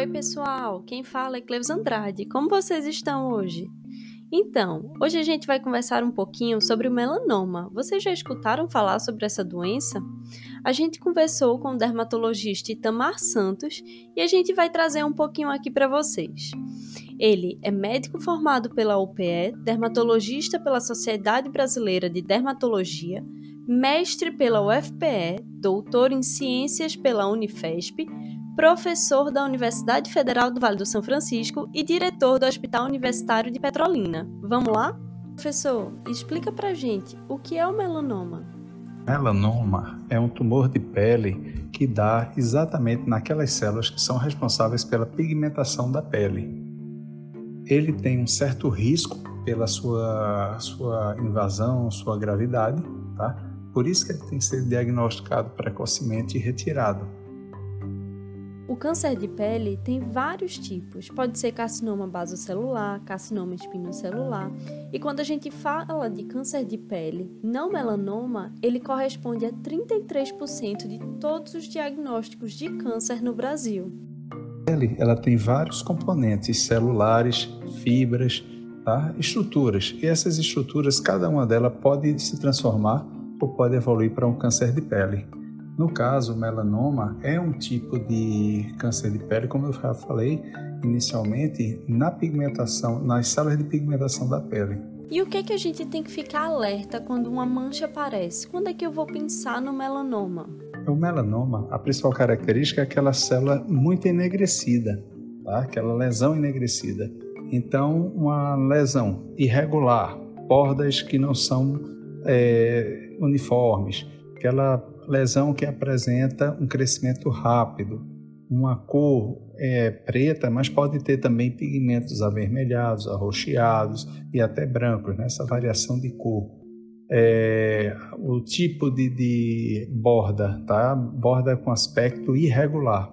Oi, pessoal! Quem fala é Cleves Andrade. Como vocês estão hoje? Então, hoje a gente vai conversar um pouquinho sobre o melanoma. Vocês já escutaram falar sobre essa doença? A gente conversou com o dermatologista Itamar Santos e a gente vai trazer um pouquinho aqui para vocês. Ele é médico formado pela UPE, dermatologista pela Sociedade Brasileira de Dermatologia, mestre pela UFPE, doutor em ciências pela Unifesp, professor da Universidade Federal do Vale do São Francisco e diretor do Hospital Universitário de Petrolina. Vamos lá? Professor, explica pra gente o que é o melanoma. Melanoma é um tumor de pele que dá exatamente naquelas células que são responsáveis pela pigmentação da pele. Ele tem um certo risco pela sua, sua invasão, sua gravidade, tá? Por isso que ele tem que ser diagnosticado precocemente e retirado. O câncer de pele tem vários tipos. Pode ser carcinoma basocelular, carcinoma espinocelular. E quando a gente fala de câncer de pele não melanoma, ele corresponde a 33% de todos os diagnósticos de câncer no Brasil. Ela tem vários componentes celulares, fibras, tá? estruturas. E essas estruturas, cada uma delas pode se transformar ou pode evoluir para um câncer de pele. No caso, o melanoma é um tipo de câncer de pele, como eu já falei inicialmente, na pigmentação, nas células de pigmentação da pele. E o que é que a gente tem que ficar alerta quando uma mancha aparece? Quando é que eu vou pensar no melanoma? O melanoma, a principal característica é aquela célula muito enegrecida, tá? aquela lesão enegrecida. Então, uma lesão irregular, bordas que não são é, uniformes, aquela lesão que apresenta um crescimento rápido, uma cor é, preta, mas pode ter também pigmentos avermelhados, arroxeados e até brancos, nessa né? variação de cor. É, o tipo de, de, borda, tá? Borda com aspecto irregular.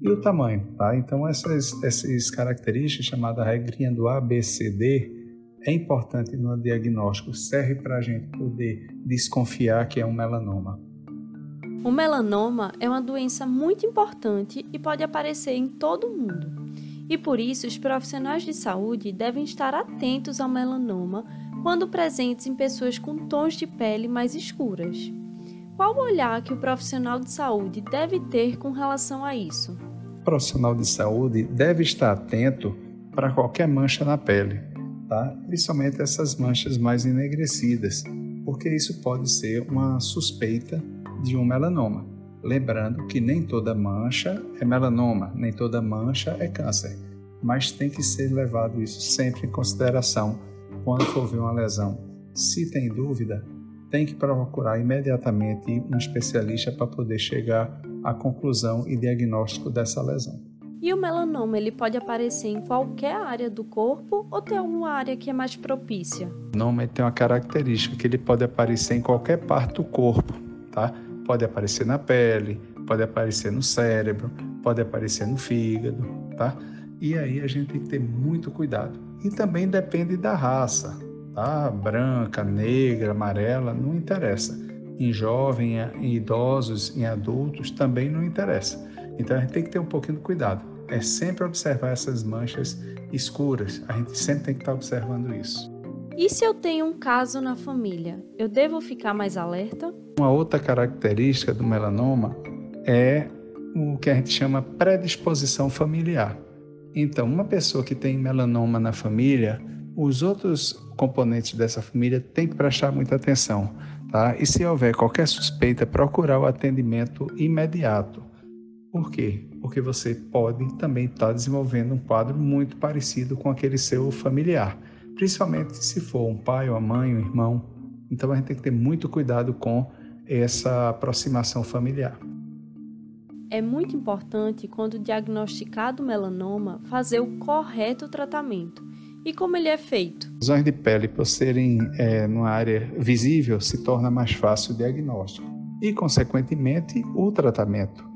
E o tamanho, tá? Então essas, essas características, chamada regrinha do ABCD, é importante no diagnóstico, serve para a gente poder desconfiar que é um melanoma. O melanoma é uma doença muito importante e pode aparecer em todo mundo. E por isso, os profissionais de saúde devem estar atentos ao melanoma quando presentes em pessoas com tons de pele mais escuras. Qual o olhar que o profissional de saúde deve ter com relação a isso? O profissional de saúde deve estar atento para qualquer mancha na pele, tá? principalmente essas manchas mais enegrecidas, porque isso pode ser uma suspeita de um melanoma. Lembrando que nem toda mancha é melanoma, nem toda mancha é câncer, mas tem que ser levado isso sempre em consideração quando for ver uma lesão. Se tem dúvida, tem que procurar imediatamente um especialista para poder chegar à conclusão e diagnóstico dessa lesão. E o melanoma, ele pode aparecer em qualquer área do corpo ou tem alguma área que é mais propícia? O melanoma tem uma característica que ele pode aparecer em qualquer parte do corpo, tá? Pode aparecer na pele, pode aparecer no cérebro, pode aparecer no fígado, tá? E aí a gente tem que ter muito cuidado. E também depende da raça, tá? Branca, negra, amarela, não interessa. Em jovem, em idosos, em adultos também não interessa. Então a gente tem que ter um pouquinho de cuidado. É sempre observar essas manchas escuras. A gente sempre tem que estar observando isso. E se eu tenho um caso na família, eu devo ficar mais alerta? Uma outra característica do melanoma é o que a gente chama predisposição familiar. Então, uma pessoa que tem melanoma na família, os outros componentes dessa família têm que prestar muita atenção, tá? E se houver qualquer suspeita, procurar o atendimento imediato. Por quê? Porque você pode também estar desenvolvendo um quadro muito parecido com aquele seu familiar principalmente se for um pai, uma mãe, um irmão. Então a gente tem que ter muito cuidado com essa aproximação familiar. é muito importante, quando diagnosticado melanoma, fazer o correto tratamento. E como ele é feito? Lesões de pele, por serem é, numa área visível, se torna mais fácil o diagnóstico e, consequentemente, o tratamento.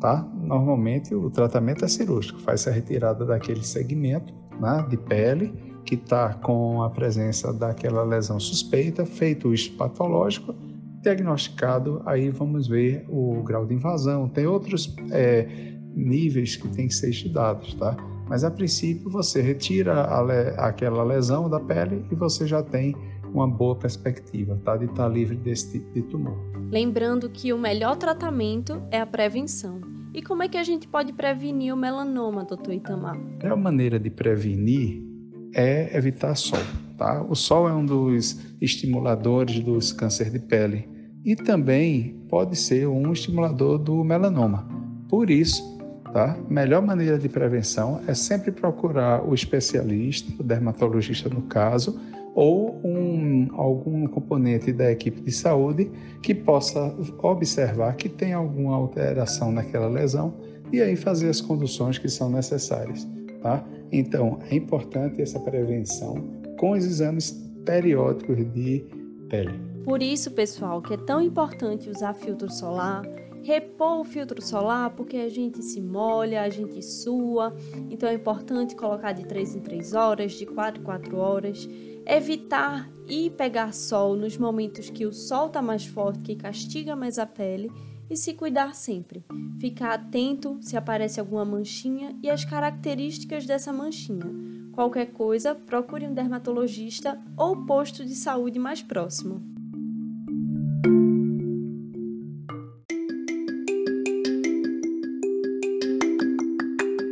Tá? Normalmente, o tratamento é cirúrgico, faz a retirada daquele segmento né, de pele que está com a presença daquela lesão suspeita, feito o estudo patológico, diagnosticado, aí vamos ver o grau de invasão. Tem outros é, níveis que tem que ser estudados, tá? Mas a princípio você retira le aquela lesão da pele e você já tem uma boa perspectiva, tá? De estar tá livre desse tipo de tumor. Lembrando que o melhor tratamento é a prevenção. E como é que a gente pode prevenir o melanoma, doutor Itamar? A melhor maneira de prevenir é evitar sol. Tá? O sol é um dos estimuladores dos câncer de pele e também pode ser um estimulador do melanoma. Por isso, tá? melhor maneira de prevenção é sempre procurar o especialista, o dermatologista no caso, ou um, algum componente da equipe de saúde que possa observar que tem alguma alteração naquela lesão e aí fazer as conduções que são necessárias. Tá? Então, é importante essa prevenção com os exames periódicos de pele. Por isso, pessoal, que é tão importante usar filtro solar, repor o filtro solar, porque a gente se molha, a gente sua, então é importante colocar de 3 em 3 horas, de 4 em 4 horas, evitar ir pegar sol nos momentos que o sol está mais forte, que castiga mais a pele e se cuidar sempre. Ficar atento se aparece alguma manchinha e as características dessa manchinha. Qualquer coisa, procure um dermatologista ou posto de saúde mais próximo.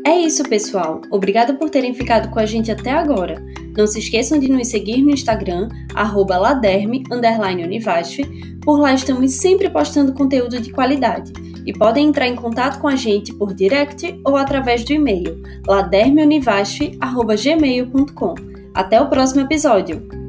É isso, pessoal. Obrigada por terem ficado com a gente até agora. Não se esqueçam de nos seguir no Instagram, laderme_univasf. Por lá estamos sempre postando conteúdo de qualidade. E podem entrar em contato com a gente por direct ou através do e-mail ladermeunivasf.gmail.com. Até o próximo episódio!